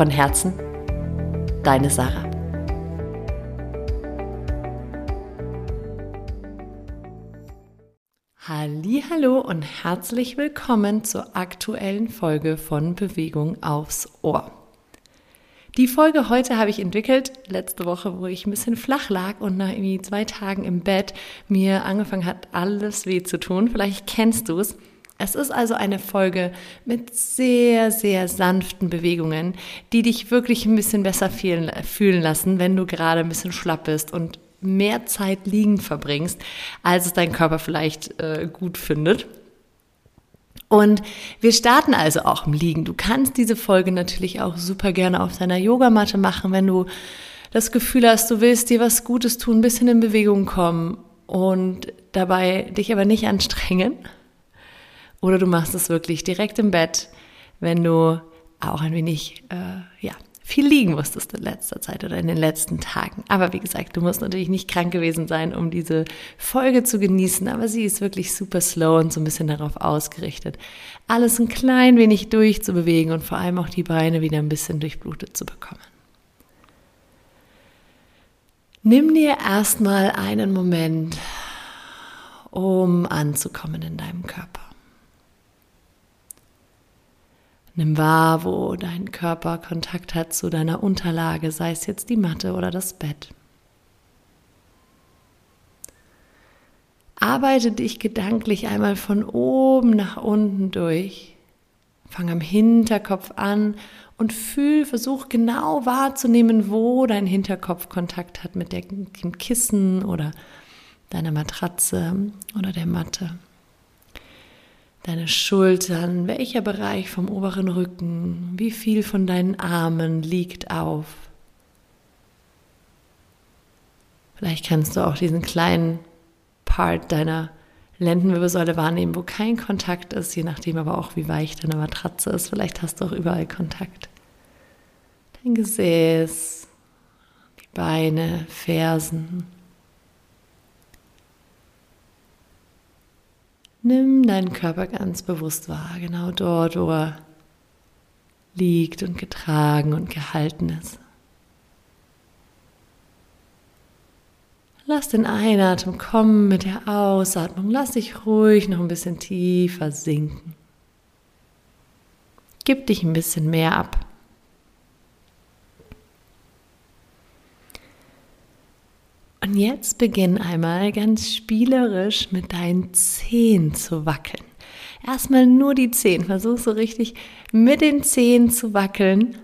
Von Herzen, deine Sarah. Hallo und herzlich willkommen zur aktuellen Folge von Bewegung aufs Ohr. Die Folge heute habe ich entwickelt, letzte Woche, wo ich ein bisschen flach lag und nach irgendwie zwei Tagen im Bett mir angefangen hat, alles weh zu tun. Vielleicht kennst du es. Es ist also eine Folge mit sehr, sehr sanften Bewegungen, die dich wirklich ein bisschen besser fühlen lassen, wenn du gerade ein bisschen schlapp bist und mehr Zeit liegend verbringst, als es dein Körper vielleicht äh, gut findet. Und wir starten also auch im Liegen. Du kannst diese Folge natürlich auch super gerne auf deiner Yogamatte machen, wenn du das Gefühl hast, du willst dir was Gutes tun, ein bisschen in Bewegung kommen und dabei dich aber nicht anstrengen oder du machst es wirklich direkt im Bett, wenn du auch ein wenig, äh, ja, viel liegen musstest in letzter Zeit oder in den letzten Tagen. Aber wie gesagt, du musst natürlich nicht krank gewesen sein, um diese Folge zu genießen, aber sie ist wirklich super slow und so ein bisschen darauf ausgerichtet, alles ein klein wenig durchzubewegen und vor allem auch die Beine wieder ein bisschen durchblutet zu bekommen. Nimm dir erstmal einen Moment, um anzukommen in deinem Körper. Nimm wahr, wo dein Körper Kontakt hat zu deiner Unterlage, sei es jetzt die Matte oder das Bett. Arbeite dich gedanklich einmal von oben nach unten durch. Fang am Hinterkopf an und fühl, versuch genau wahrzunehmen, wo dein Hinterkopf Kontakt hat mit dem Kissen oder deiner Matratze oder der Matte deine Schultern, welcher Bereich vom oberen Rücken, wie viel von deinen Armen liegt auf. Vielleicht kannst du auch diesen kleinen Part deiner Lendenwirbelsäule wahrnehmen, wo kein Kontakt ist, je nachdem aber auch, wie weich deine Matratze ist. Vielleicht hast du auch überall Kontakt. Dein Gesäß, die Beine, Fersen, Nimm deinen Körper ganz bewusst wahr, genau dort, wo er liegt und getragen und gehalten ist. Lass den Einatmen kommen mit der Ausatmung. Lass dich ruhig noch ein bisschen tiefer sinken. Gib dich ein bisschen mehr ab. Und jetzt beginn einmal ganz spielerisch mit deinen Zehen zu wackeln. Erstmal nur die Zehen. Versuch so richtig mit den Zehen zu wackeln.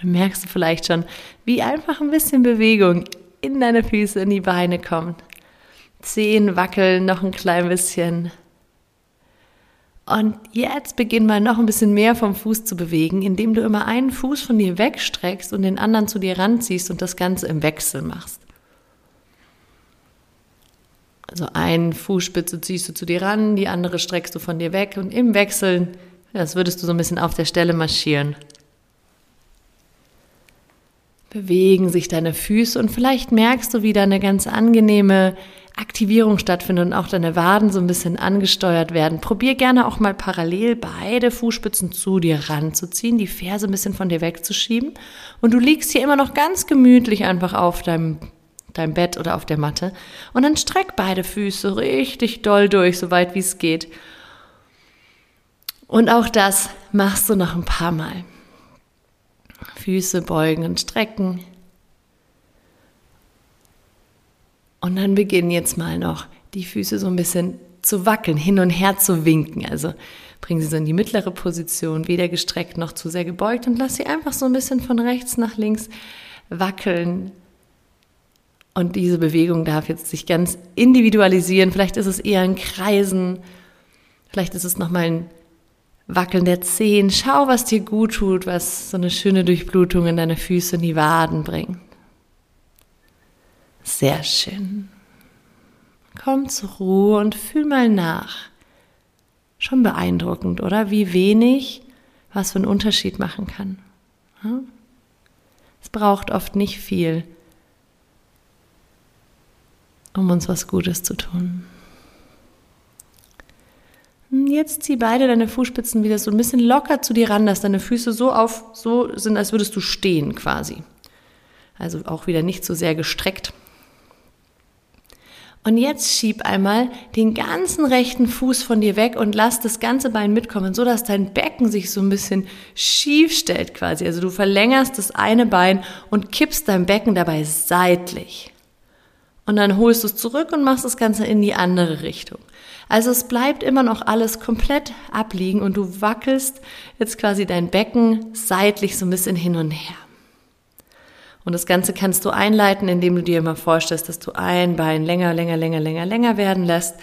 Dann merkst du vielleicht schon, wie einfach ein bisschen Bewegung in deine Füße, in die Beine kommt. Zehen wackeln noch ein klein bisschen. Und jetzt beginn mal noch ein bisschen mehr vom Fuß zu bewegen, indem du immer einen Fuß von dir wegstreckst und den anderen zu dir ranziehst und das Ganze im Wechsel machst. Also eine Fußspitze ziehst du zu dir ran, die andere streckst du von dir weg und im Wechseln, das würdest du so ein bisschen auf der Stelle marschieren. Bewegen sich deine Füße und vielleicht merkst du, wie da eine ganz angenehme Aktivierung stattfindet und auch deine Waden so ein bisschen angesteuert werden. Probier gerne auch mal parallel beide Fußspitzen zu dir ranzuziehen, die Ferse ein bisschen von dir wegzuschieben und du liegst hier immer noch ganz gemütlich einfach auf deinem deinem Bett oder auf der Matte. Und dann streck beide Füße richtig doll durch, so weit wie es geht. Und auch das machst du noch ein paar Mal. Füße beugen und strecken. Und dann beginnen jetzt mal noch die Füße so ein bisschen zu wackeln, hin und her zu winken. Also bring sie so in die mittlere Position, weder gestreckt noch zu sehr gebeugt und lass sie einfach so ein bisschen von rechts nach links wackeln, und diese Bewegung darf jetzt sich ganz individualisieren. Vielleicht ist es eher ein Kreisen, vielleicht ist es nochmal ein Wackeln der Zehen. Schau, was dir gut tut, was so eine schöne Durchblutung in deine Füße und die Waden bringt. Sehr schön. Komm zur Ruhe und fühl mal nach. Schon beeindruckend, oder? Wie wenig was für einen Unterschied machen kann. Es braucht oft nicht viel, um uns was Gutes zu tun. Jetzt zieh beide deine Fußspitzen wieder so ein bisschen locker zu dir ran, dass deine Füße so auf, so sind, als würdest du stehen quasi. Also auch wieder nicht so sehr gestreckt. Und jetzt schieb einmal den ganzen rechten Fuß von dir weg und lass das ganze Bein mitkommen, so dass dein Becken sich so ein bisschen schief stellt quasi. Also du verlängerst das eine Bein und kippst dein Becken dabei seitlich. Und dann holst du es zurück und machst das Ganze in die andere Richtung. Also es bleibt immer noch alles komplett abliegen und du wackelst jetzt quasi dein Becken seitlich so ein bisschen hin und her. Und das Ganze kannst du einleiten, indem du dir immer vorstellst, dass du ein Bein länger, länger, länger, länger, länger werden lässt,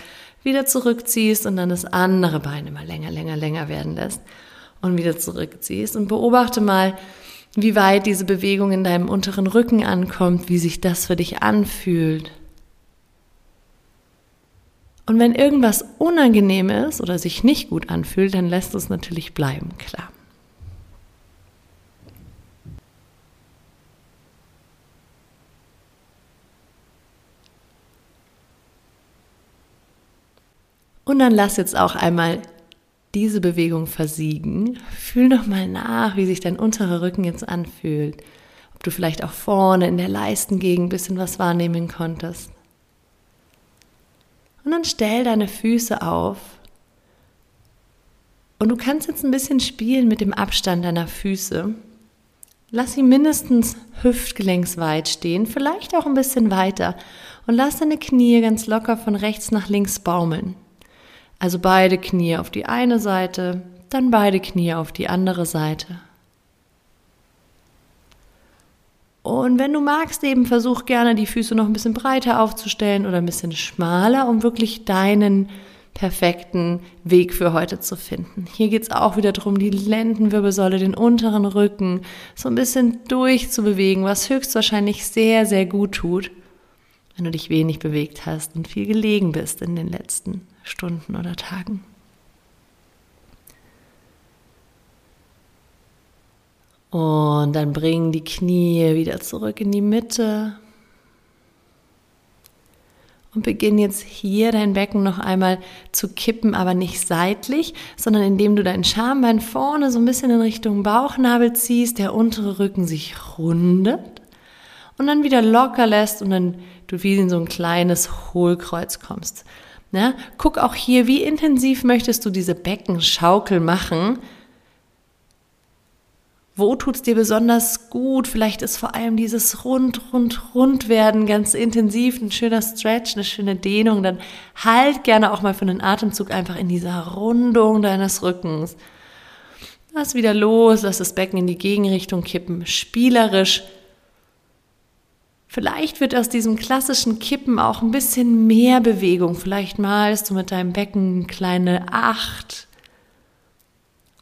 wieder zurückziehst und dann das andere Bein immer länger, länger, länger werden lässt und wieder zurückziehst und beobachte mal, wie weit diese Bewegung in deinem unteren Rücken ankommt, wie sich das für dich anfühlt. Und wenn irgendwas unangenehm ist oder sich nicht gut anfühlt, dann lässt es natürlich bleiben, klar. Und dann lass jetzt auch einmal diese Bewegung versiegen. Fühl noch mal nach, wie sich dein unterer Rücken jetzt anfühlt. Ob du vielleicht auch vorne in der Leistengegend ein bisschen was wahrnehmen konntest. Und dann stell deine Füße auf. Und du kannst jetzt ein bisschen spielen mit dem Abstand deiner Füße. Lass sie mindestens hüftgelenksweit stehen, vielleicht auch ein bisschen weiter. Und lass deine Knie ganz locker von rechts nach links baumeln. Also beide Knie auf die eine Seite, dann beide Knie auf die andere Seite. Und wenn du magst, eben versuch gerne die Füße noch ein bisschen breiter aufzustellen oder ein bisschen schmaler, um wirklich deinen perfekten Weg für heute zu finden. Hier geht es auch wieder darum, die Lendenwirbelsäule, den unteren Rücken so ein bisschen durchzubewegen, was höchstwahrscheinlich sehr, sehr gut tut, wenn du dich wenig bewegt hast und viel gelegen bist in den letzten Stunden oder Tagen. Und dann bringen die Knie wieder zurück in die Mitte. Und beginn jetzt hier dein Becken noch einmal zu kippen, aber nicht seitlich, sondern indem du dein Schambein vorne so ein bisschen in Richtung Bauchnabel ziehst, der untere Rücken sich rundet und dann wieder locker lässt und dann du wie in so ein kleines Hohlkreuz kommst. Ja, guck auch hier, wie intensiv möchtest du diese Beckenschaukel machen. Wo tut es dir besonders gut? Vielleicht ist vor allem dieses rund, rund, rund werden ganz intensiv, ein schöner Stretch, eine schöne Dehnung. Dann halt gerne auch mal für einen Atemzug einfach in dieser Rundung deines Rückens. Lass wieder los, lass das Becken in die Gegenrichtung kippen, spielerisch Vielleicht wird aus diesem klassischen Kippen auch ein bisschen mehr Bewegung. Vielleicht malst du mit deinem Becken kleine Acht.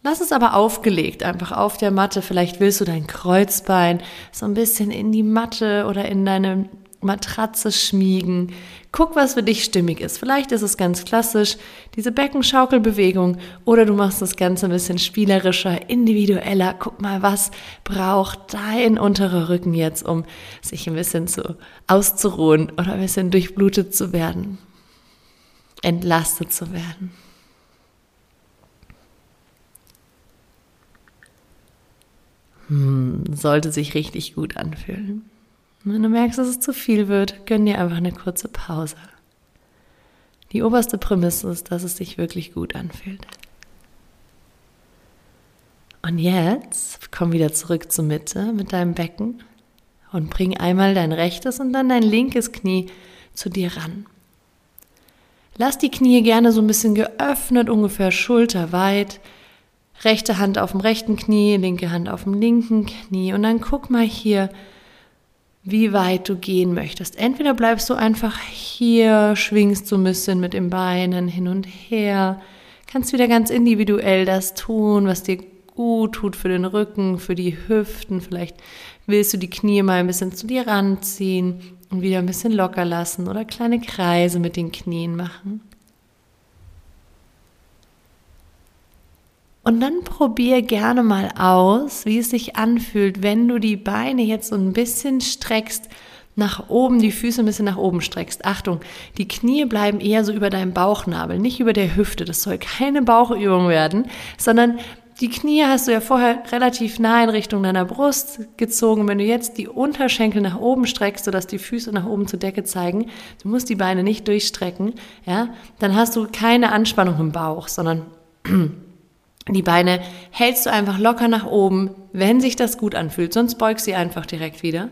Lass es aber aufgelegt, einfach auf der Matte. Vielleicht willst du dein Kreuzbein so ein bisschen in die Matte oder in deine Matratze schmiegen. Guck, was für dich stimmig ist. Vielleicht ist es ganz klassisch, diese Beckenschaukelbewegung, oder du machst das Ganze ein bisschen spielerischer, individueller. Guck mal, was braucht dein unterer Rücken jetzt, um sich ein bisschen zu auszuruhen oder ein bisschen durchblutet zu werden, entlastet zu werden. Hm, sollte sich richtig gut anfühlen. Wenn du merkst, dass es zu viel wird, gönn dir einfach eine kurze Pause. Die oberste Prämisse ist, dass es sich wirklich gut anfühlt. Und jetzt komm wieder zurück zur Mitte mit deinem Becken und bring einmal dein rechtes und dann dein linkes Knie zu dir ran. Lass die Knie gerne so ein bisschen geöffnet, ungefähr schulterweit. Rechte Hand auf dem rechten Knie, linke Hand auf dem linken Knie. Und dann guck mal hier, wie weit du gehen möchtest. Entweder bleibst du einfach hier, schwingst so ein bisschen mit den Beinen hin und her, Kannst wieder ganz individuell das tun, was dir gut tut für den Rücken, für die Hüften. Vielleicht willst du die Knie mal ein bisschen zu dir ranziehen und wieder ein bisschen locker lassen oder kleine Kreise mit den Knien machen. Und dann probier gerne mal aus, wie es sich anfühlt, wenn du die Beine jetzt so ein bisschen streckst, nach oben, die Füße ein bisschen nach oben streckst. Achtung, die Knie bleiben eher so über deinem Bauchnabel, nicht über der Hüfte. Das soll keine Bauchübung werden, sondern die Knie hast du ja vorher relativ nah in Richtung deiner Brust gezogen. Wenn du jetzt die Unterschenkel nach oben streckst, sodass die Füße nach oben zur Decke zeigen, du musst die Beine nicht durchstrecken, ja, dann hast du keine Anspannung im Bauch, sondern die Beine hältst du einfach locker nach oben, wenn sich das gut anfühlt, sonst beugst sie einfach direkt wieder.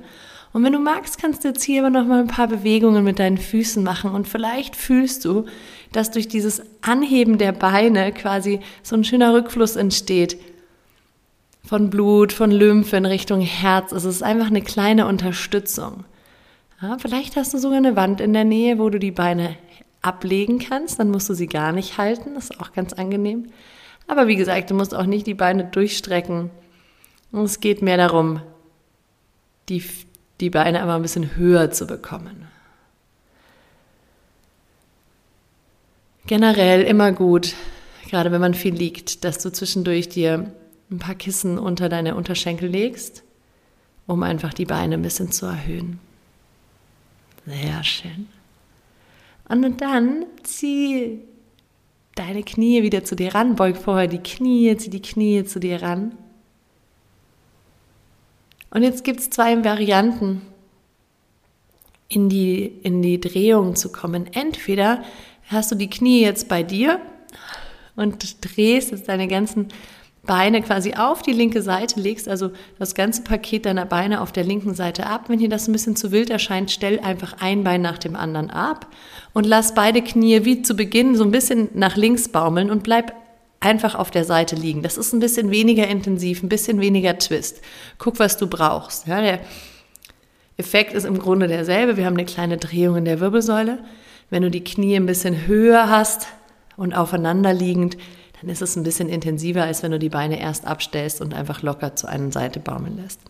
Und wenn du magst, kannst du jetzt hier aber noch mal ein paar Bewegungen mit deinen Füßen machen und vielleicht fühlst du, dass durch dieses Anheben der Beine quasi so ein schöner Rückfluss entsteht von Blut, von Lymphe in Richtung Herz. Es ist einfach eine kleine Unterstützung. Ja, vielleicht hast du sogar eine Wand in der Nähe, wo du die Beine ablegen kannst, dann musst du sie gar nicht halten, das ist auch ganz angenehm. Aber wie gesagt, du musst auch nicht die Beine durchstrecken. Es geht mehr darum, die, die Beine aber ein bisschen höher zu bekommen. Generell immer gut, gerade wenn man viel liegt, dass du zwischendurch dir ein paar Kissen unter deine Unterschenkel legst, um einfach die Beine ein bisschen zu erhöhen. Sehr schön. Und dann zieh deine Knie wieder zu dir ran, beug vorher die Knie, zieh die Knie zu dir ran. Und jetzt gibt es zwei Varianten, in die, in die Drehung zu kommen. Entweder hast du die Knie jetzt bei dir und drehst jetzt deine ganzen Beine quasi auf die linke Seite, legst also das ganze Paket deiner Beine auf der linken Seite ab. Wenn dir das ein bisschen zu wild erscheint, stell einfach ein Bein nach dem anderen ab und lass beide Knie wie zu Beginn so ein bisschen nach links baumeln und bleib einfach auf der Seite liegen. Das ist ein bisschen weniger intensiv, ein bisschen weniger Twist. Guck, was du brauchst. Ja, der Effekt ist im Grunde derselbe. Wir haben eine kleine Drehung in der Wirbelsäule. Wenn du die Knie ein bisschen höher hast und aufeinander liegend, dann ist es ein bisschen intensiver, als wenn du die Beine erst abstellst und einfach locker zu einer Seite baumeln lässt.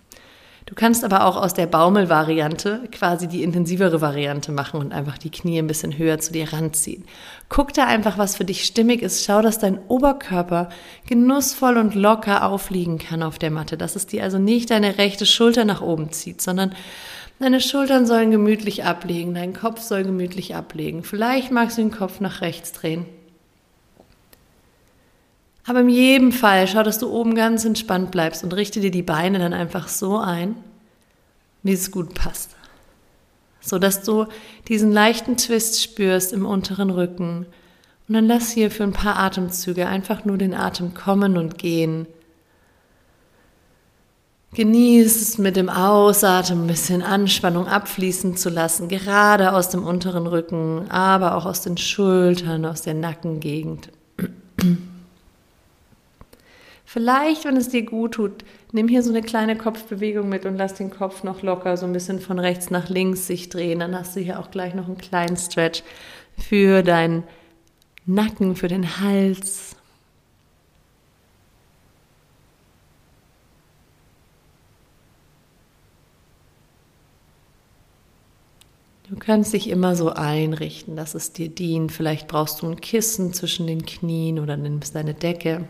Du kannst aber auch aus der Baumelvariante quasi die intensivere Variante machen und einfach die Knie ein bisschen höher zu dir ranziehen. Guck da einfach, was für dich stimmig ist. Schau, dass dein Oberkörper genussvoll und locker aufliegen kann auf der Matte, dass es dir also nicht deine rechte Schulter nach oben zieht, sondern deine Schultern sollen gemütlich ablegen, dein Kopf soll gemütlich ablegen. Vielleicht magst du den Kopf nach rechts drehen. Aber in jedem Fall schau, dass du oben ganz entspannt bleibst und richte dir die Beine dann einfach so ein, wie es gut passt. So dass du diesen leichten Twist spürst im unteren Rücken. Und dann lass hier für ein paar Atemzüge einfach nur den Atem kommen und gehen. Genieß es mit dem Ausatmen ein bisschen Anspannung abfließen zu lassen, gerade aus dem unteren Rücken, aber auch aus den Schultern, aus der Nackengegend. Vielleicht, wenn es dir gut tut, nimm hier so eine kleine Kopfbewegung mit und lass den Kopf noch locker so ein bisschen von rechts nach links sich drehen. Dann hast du hier auch gleich noch einen kleinen Stretch für deinen Nacken, für den Hals. Du kannst dich immer so einrichten, dass es dir dient. Vielleicht brauchst du ein Kissen zwischen den Knien oder nimmst deine Decke.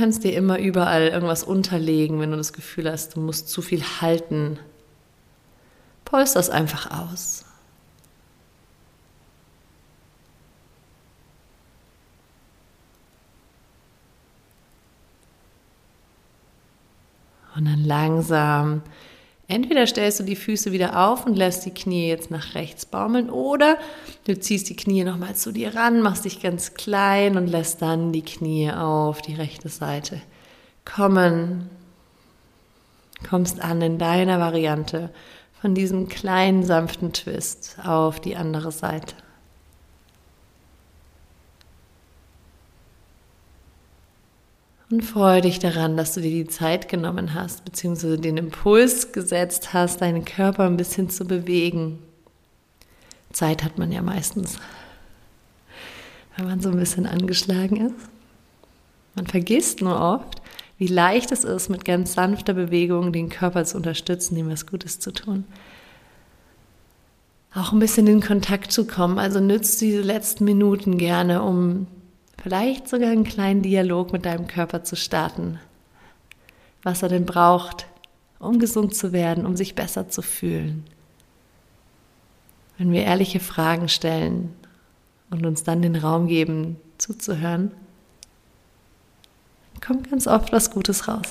Kannst dir immer überall irgendwas unterlegen, wenn du das Gefühl hast, du musst zu viel halten. Polster das einfach aus. Und dann langsam Entweder stellst du die Füße wieder auf und lässt die Knie jetzt nach rechts baumeln oder du ziehst die Knie nochmal zu dir ran, machst dich ganz klein und lässt dann die Knie auf die rechte Seite kommen. Kommst an in deiner Variante von diesem kleinen sanften Twist auf die andere Seite. Und freue dich daran, dass du dir die Zeit genommen hast, beziehungsweise den Impuls gesetzt hast, deinen Körper ein bisschen zu bewegen. Zeit hat man ja meistens, wenn man so ein bisschen angeschlagen ist. Man vergisst nur oft, wie leicht es ist, mit ganz sanfter Bewegung den Körper zu unterstützen, ihm was Gutes zu tun. Auch ein bisschen in Kontakt zu kommen. Also nützt diese letzten Minuten gerne, um vielleicht sogar einen kleinen Dialog mit deinem Körper zu starten. Was er denn braucht, um gesund zu werden, um sich besser zu fühlen. Wenn wir ehrliche Fragen stellen und uns dann den Raum geben, zuzuhören, kommt ganz oft was Gutes raus.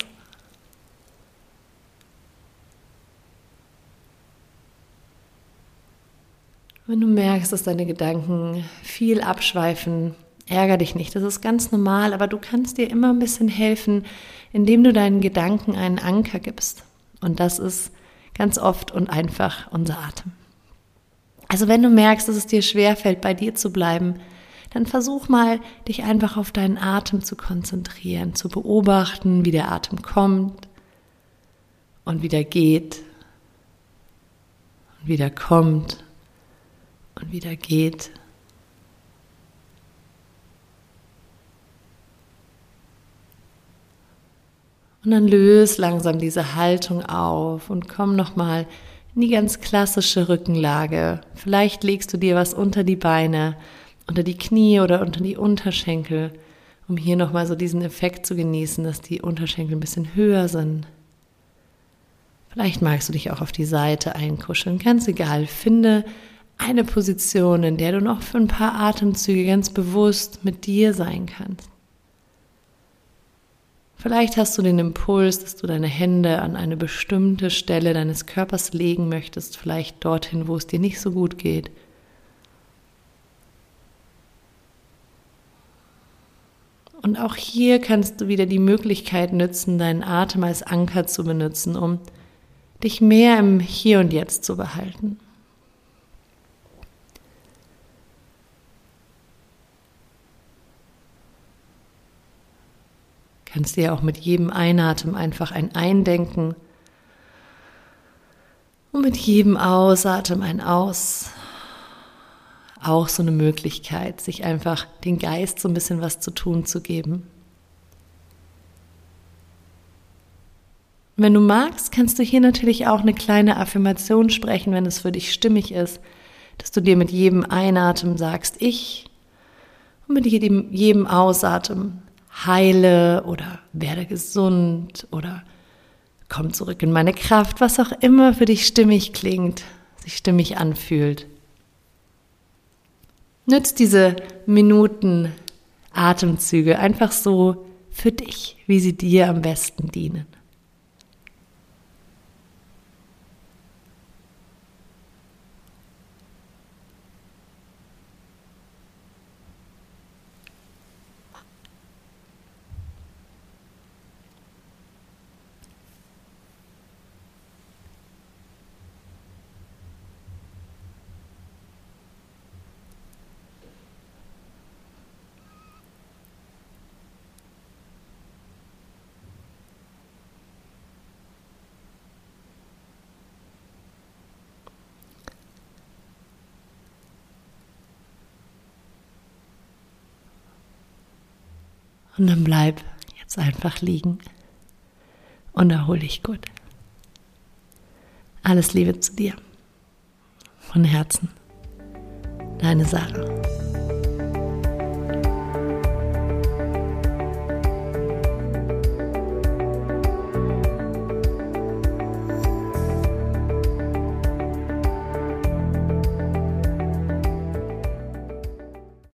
Wenn du merkst, dass deine Gedanken viel abschweifen, ärger dich nicht. Das ist ganz normal, aber du kannst dir immer ein bisschen helfen, indem du deinen Gedanken einen Anker gibst. Und das ist ganz oft und einfach unser Atem. Also wenn du merkst, dass es dir schwerfällt, bei dir zu bleiben, dann versuch mal, dich einfach auf deinen Atem zu konzentrieren, zu beobachten, wie der Atem kommt und wieder geht und wieder kommt und wieder geht. Und dann löse langsam diese Haltung auf und komm nochmal in die ganz klassische Rückenlage. Vielleicht legst du dir was unter die Beine unter die Knie oder unter die Unterschenkel, um hier nochmal so diesen Effekt zu genießen, dass die Unterschenkel ein bisschen höher sind. Vielleicht magst du dich auch auf die Seite einkuscheln, ganz egal. Finde eine Position, in der du noch für ein paar Atemzüge ganz bewusst mit dir sein kannst. Vielleicht hast du den Impuls, dass du deine Hände an eine bestimmte Stelle deines Körpers legen möchtest, vielleicht dorthin, wo es dir nicht so gut geht. Und auch hier kannst du wieder die Möglichkeit nutzen, deinen Atem als Anker zu benutzen, um dich mehr im Hier und Jetzt zu behalten. Kannst dir auch mit jedem Einatmen einfach ein Eindenken und mit jedem Ausatmen ein Aus auch so eine Möglichkeit, sich einfach den Geist so ein bisschen was zu tun zu geben. Wenn du magst, kannst du hier natürlich auch eine kleine Affirmation sprechen, wenn es für dich stimmig ist, dass du dir mit jedem Einatmen sagst, ich, und mit jedem, jedem Ausatmen heile oder werde gesund oder komm zurück in meine Kraft, was auch immer für dich stimmig klingt, sich stimmig anfühlt. Nütz diese Minuten Atemzüge einfach so für dich, wie sie dir am besten dienen. Und dann bleib jetzt einfach liegen und erhol dich gut. Alles Liebe zu dir. Von Herzen. Deine Sarah.